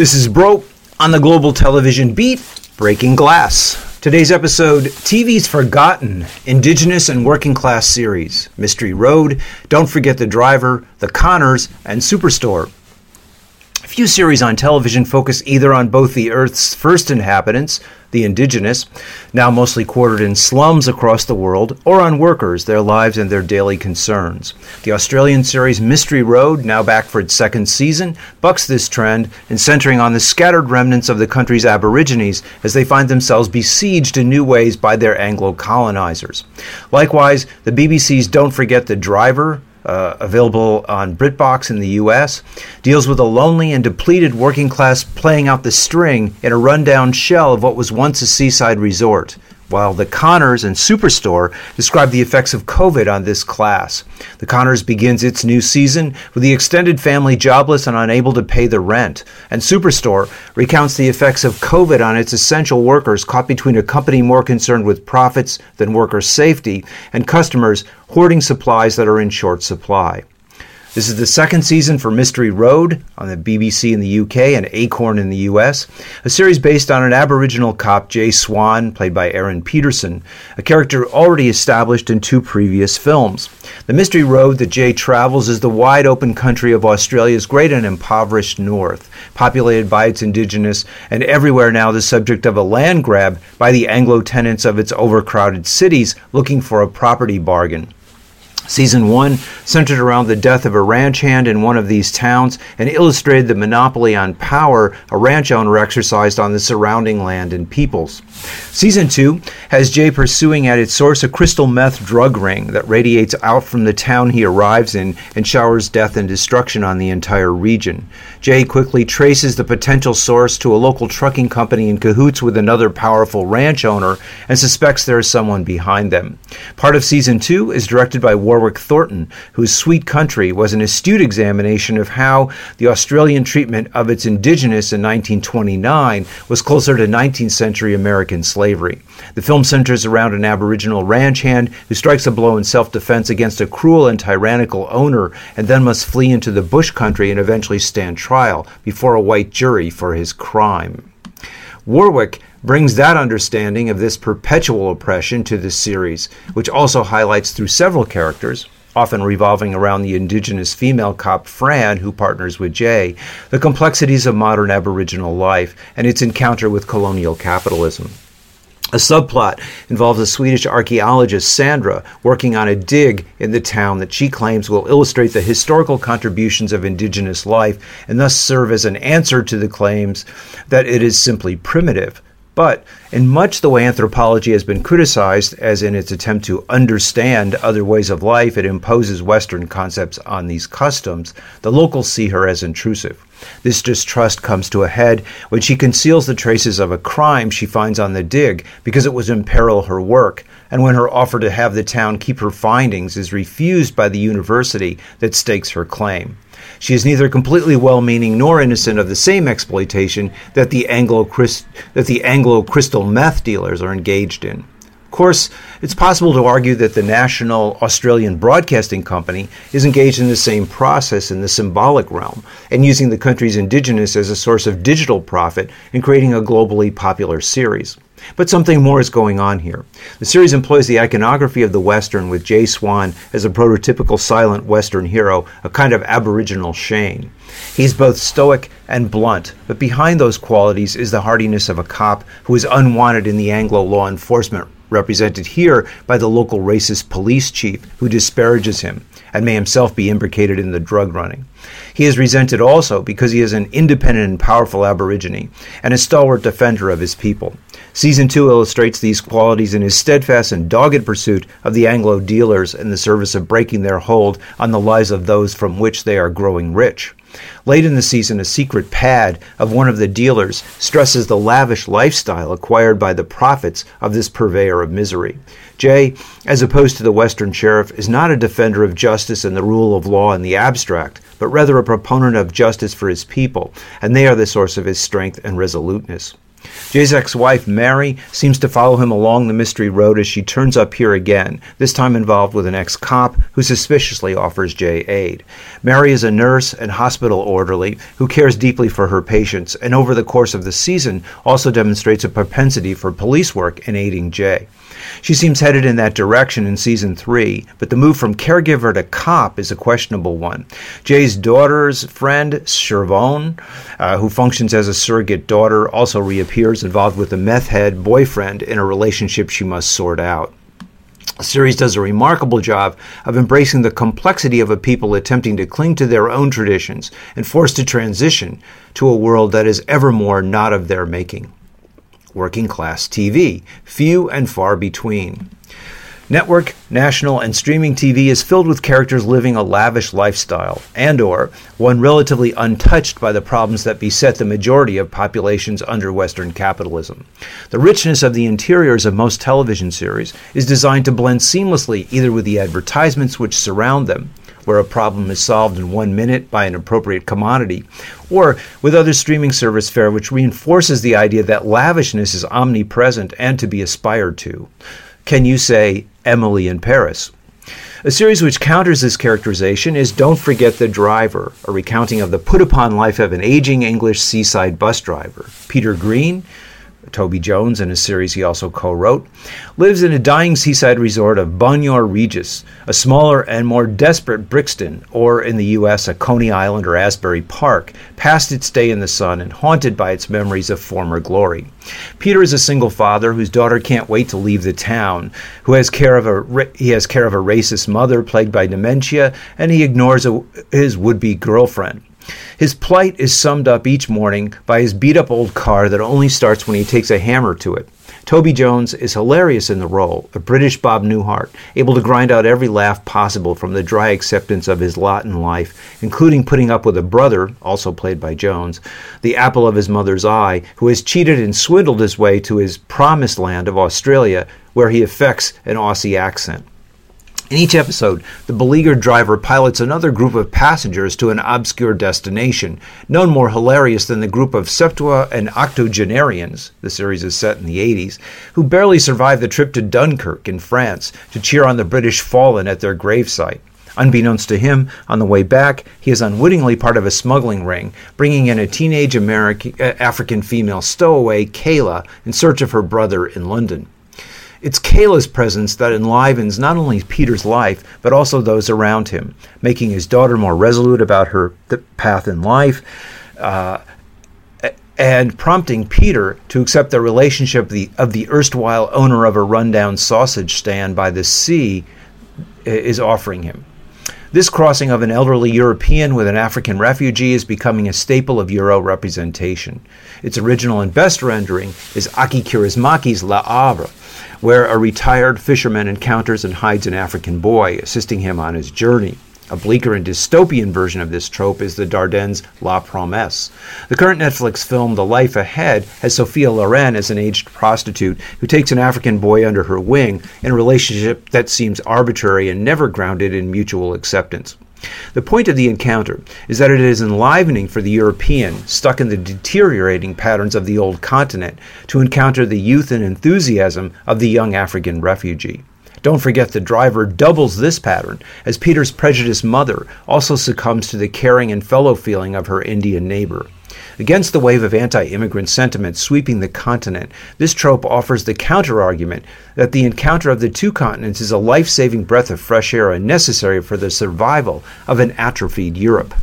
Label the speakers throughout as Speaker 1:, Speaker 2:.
Speaker 1: This is Broe on the Global Television Beat, Breaking Glass. Today's episode TV's Forgotten Indigenous and Working Class Series Mystery Road, Don't Forget the Driver, The Conners, and Superstore. Few series on television focus either on both the Earth's first inhabitants, the indigenous, now mostly quartered in slums across the world, or on workers, their lives and their daily concerns. The Australian series Mystery Road, now back for its second season, bucks this trend in centering on the scattered remnants of the country's Aborigines as they find themselves besieged in new ways by their Anglo colonizers. Likewise, the BBC's Don't Forget the Driver, uh, available on BritBox in the US, deals with a lonely and depleted working class playing out the string in a rundown shell of what was once a seaside resort while the Conners and Superstore describe the effects of COVID on this class. The Conners begins its new season with the extended family jobless and unable to pay the rent, and Superstore recounts the effects of COVID on its essential workers caught between a company more concerned with profits than worker safety and customers hoarding supplies that are in short supply. This is the second season for Mystery Road on the BBC in the UK and Acorn in the US, a series based on an Aboriginal cop, Jay Swan, played by Aaron Pedersen, a character already established in two previous films. The Mystery Road that Jay travels is the wide open country of Australia's great and impoverished north, populated by its indigenous and everywhere now the subject of a land grab by the Anglo tenants of its overcrowded cities looking for a property bargain. Season 1 centered around the death of a ranch hand in one of these towns and illustrated the monopoly on power a ranch owner exercised on the surrounding land and peoples. Season 2 has Jay pursuing at its source a crystal meth drug ring that radiates out from the town he arrives in and showers death and destruction on the entire region. Jay quickly traces the potential source to a local trucking company in cahoots with another powerful ranch owner and suspects there is someone behind them. Part of Season 2 is directed by War Warwick Thornton, whose Sweet Country was an astute examination of how the Australian treatment of its indigenous in 1929 was closer to 19th century American slavery. The film centers around an Aboriginal ranch hand who strikes a blow in self defense against a cruel and tyrannical owner and then must flee into the bush country and eventually stand trial before a white jury for his crime. Warwick brings that understanding of this perpetual oppression to the series, which also highlights through several characters, often revolving around the indigenous female cop Fran, who partners with Jay, the complexities of modern Aboriginal life and its encounter with colonial capitalism. A subplot involves a Swedish archaeologist, Sandra, working on a dig in the town that she claims will illustrate the historical contributions of indigenous life and thus serve as an answer to the claims that it is simply primitive. But in much the way anthropology has been criticized, as in its attempt to understand other ways of life, it imposes Western concepts on these customs, the locals see her as intrusive. This distrust comes to a head when she conceals the traces of a crime she finds on the dig because it would imperil her work, and when her offer to have the town keep her findings is refused by the university that stakes her claim. She is neither completely well-meaning nor innocent of the same exploitation that the Anglo that the Anglo crystal meth dealers are engaged in. Of course, it's possible to argue that the National Australian Broadcasting Company is engaged in the same process in the symbolic realm and using the country's indigenous as a source of digital profit in creating a globally popular series. But something more is going on here. The series employs the iconography of the Western with Jay Swan as a prototypical silent Western hero, a kind of Aboriginal Shane. He's both stoic and blunt, but behind those qualities is the hardiness of a cop who is unwanted in the Anglo law enforcement represented here by the local racist police chief who disparages him and may himself be implicated in the drug running. He is resented also because he is an independent and powerful Aborigine and a stalwart defender of his people. Season 2 illustrates these qualities in his steadfast and dogged pursuit of the Anglo dealers in the service of breaking their hold on the lives of those from which they are growing rich. Late in the season, a secret pad of one of the dealers stresses the lavish lifestyle acquired by the profits of this purveyor of misery. Jay, as opposed to the Western sheriff, is not a defender of justice and the rule of law in the abstract, but rather a proponent of justice for his people, and they are the source of his strength and resoluteness. Jay's ex wife, Mary, seems to follow him along the mystery road as she turns up here again, this time involved with an ex cop who suspiciously offers Jay aid. Mary is a nurse and hospital orderly who cares deeply for her patients, and over the course of the season also demonstrates a propensity for police work in aiding Jay. She seems headed in that direction in season three, but the move from caregiver to cop is a questionable one. Jay's daughter's friend, Shevorne, uh, who functions as a surrogate daughter, also reappears involved with a meth head boyfriend in a relationship she must sort out. The series does a remarkable job of embracing the complexity of a people attempting to cling to their own traditions and forced to transition to a world that is evermore not of their making working class TV, few and far between. Network, national, and streaming TV is filled with characters living a lavish lifestyle, and or one relatively untouched by the problems that beset the majority of populations under Western capitalism. The richness of the interiors of most television series is designed to blend seamlessly either with the advertisements which surround them, where a problem is solved in one minute by an appropriate commodity, or with other streaming service fare which reinforces the idea that lavishness is omnipresent and to be aspired to. Can you say Emily in Paris? A series which counters this characterization is Don't Forget the Driver, a recounting of the put upon life of an aging English seaside bus driver. Peter Green, Toby Jones in a series he also co wrote, lives in a dying seaside resort of Bognor Regis, a smaller and more desperate Brixton, or in the U.S., a Coney Island or Asbury Park, past its day in the sun and haunted by its memories of former glory. Peter is a single father whose daughter can't wait to leave the town, who has care of a he has care of a racist mother plagued by dementia, and he ignores a, his would-be girlfriend. His plight is summed up each morning by his beat up old car that only starts when he takes a hammer to it. Toby Jones is hilarious in the role, a British Bob Newhart, able to grind out every laugh possible from the dry acceptance of his lot in life, including putting up with a brother, also played by Jones, the apple of his mother's eye, who has cheated and swindled his way to his promised land of Australia, where he affects an Aussie accent. In each episode, the beleaguered driver pilots another group of passengers to an obscure destination, none more hilarious than the group of septua and octogenarians, the series is set in the 80s, who barely survived the trip to Dunkirk in France to cheer on the British fallen at their gravesite. Unbeknownst to him, on the way back, he is unwittingly part of a smuggling ring, bringing in a teenage American, uh, African female stowaway, Kayla, in search of her brother in London. It's Kayla's presence that enlivens not only Peter's life, but also those around him, making his daughter more resolute about her path in life, uh, and prompting Peter to accept the relationship of the, of the erstwhile owner of a rundown sausage stand by the sea is offering him. This crossing of an elderly European with an African refugee is becoming a staple of Euro representation. Its original and best rendering is Aki Kaurismäki's La Havre, where a retired fisherman encounters and hides an African boy, assisting him on his journey. A bleaker and dystopian version of this trope is the Dardennes' La Promesse. The current Netflix film The Life Ahead has Sophia Loren as an aged prostitute who takes an African boy under her wing in a relationship that seems arbitrary and never grounded in mutual acceptance. The point of the encounter is that it is enlivening for the European, stuck in the deteriorating patterns of the old continent, to encounter the youth and enthusiasm of the young African refugee. Don't forget the driver doubles this pattern, as Peter's prejudiced mother also succumbs to the caring and fellow feeling of her Indian neighbor. Against the wave of anti immigrant sentiment sweeping the continent, this trope offers the counter argument that the encounter of the two continents is a life saving breath of fresh air and necessary for the survival of an atrophied Europe.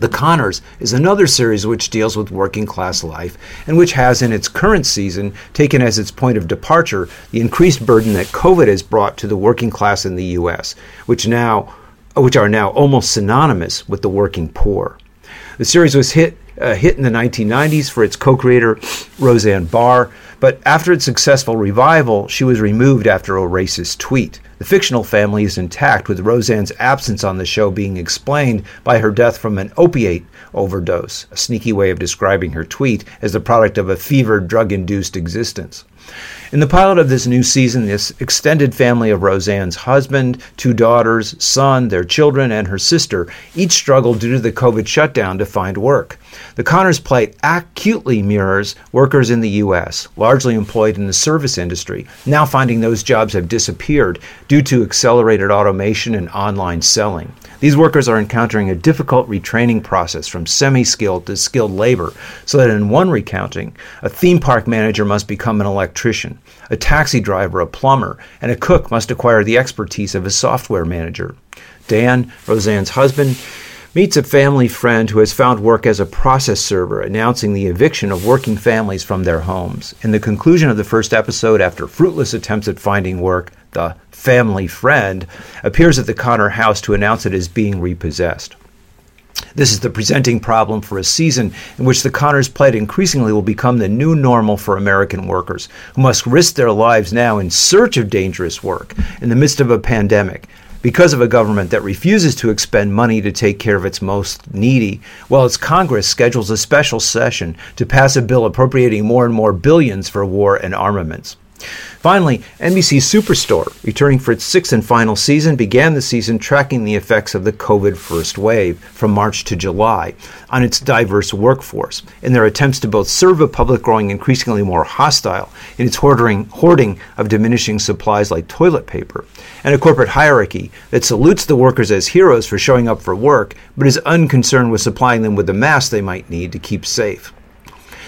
Speaker 1: The Conners is another series which deals with working class life and which has in its current season taken as its point of departure the increased burden that COVID has brought to the working class in the U.S., which now which are now almost synonymous with the working poor. The series was hit a hit in the 1990s for its co-creator Roseanne Barr, but after its successful revival, she was removed after a racist tweet. The fictional family is intact, with Roseanne's absence on the show being explained by her death from an opiate overdose, a sneaky way of describing her tweet as the product of a fevered, drug induced existence. In the pilot of this new season, this extended family of Roseanne's husband, two daughters, son, their children, and her sister each struggled due to the COVID shutdown to find work. The Conners plight acutely mirrors workers in the U.S., largely employed in the service industry, now finding those jobs have disappeared due to accelerated automation and online selling. These workers are encountering a difficult retraining process from semi skilled to skilled labor, so that in one recounting, a theme park manager must become an electrician, a taxi driver a plumber, and a cook must acquire the expertise of a software manager. Dan, Roseanne's husband, meets a family friend who has found work as a process server, announcing the eviction of working families from their homes. In the conclusion of the first episode, after fruitless attempts at finding work, the family friend, appears at the Conner house to announce it is being repossessed. This is the presenting problem for a season in which the Conners plight increasingly will become the new normal for American workers, who must risk their lives now in search of dangerous work in the midst of a pandemic because of a government that refuses to expend money to take care of its most needy, while its Congress schedules a special session to pass a bill appropriating more and more billions for war and armaments. Finally, NBC's Superstore, returning for its sixth and final season, began the season tracking the effects of the COVID first wave from March to July on its diverse workforce in their attempts to both serve a public growing increasingly more hostile in its hoarding, hoarding of diminishing supplies like toilet paper, and a corporate hierarchy that salutes the workers as heroes for showing up for work but is unconcerned with supplying them with the masks they might need to keep safe.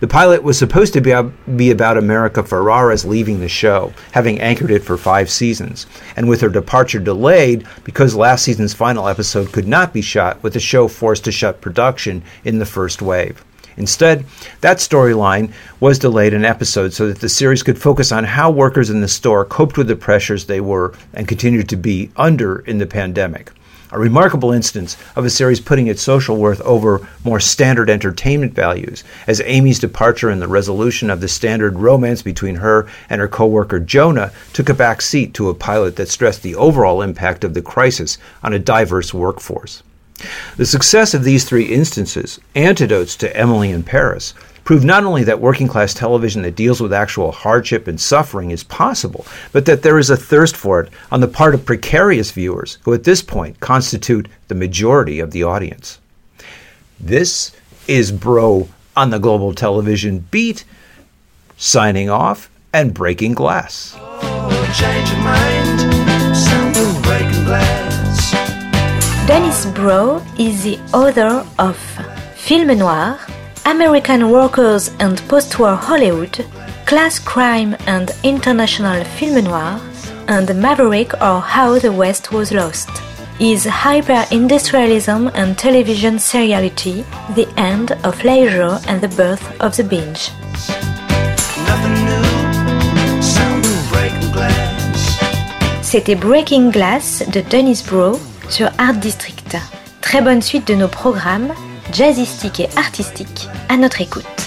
Speaker 1: The pilot was supposed to be, be about America Ferrera's leaving the show, having anchored it for five seasons, and with her departure delayed because last season's final episode could not be shot, with the show forced to shut production in the first wave. Instead, that storyline was delayed an episode so that the series could focus on how workers in the store coped with the pressures they were and continued to be under in the pandemic a remarkable instance of a series putting its social worth over more standard entertainment values, as Amy's departure and the resolution of the standard romance between her and her coworker Jonah took a back seat to a pilot that stressed the overall impact of the crisis on a diverse workforce. The success of these three instances, antidotes to Emily in Paris, prove not only that working class television that deals with actual hardship and suffering is possible, but that there is a thirst for it on the part of precarious viewers, who at this point constitute the majority of the audience. This is Broe on the Global Television Beat, signing off and breaking glass.
Speaker 2: Dennis Broe is the author of Film Noir, American Workers and Post-War Hollywood, Class Crime and International Film Noir, and Maverick or How the West Was Lost. Is hyper-industrialism and television seriality the end of leisure and the birth of the binge? C'était Breaking Glass de Dennis Broe sur Art District. Très bonne suite de nos programmes jazzistiques et artistiques à notre écoute.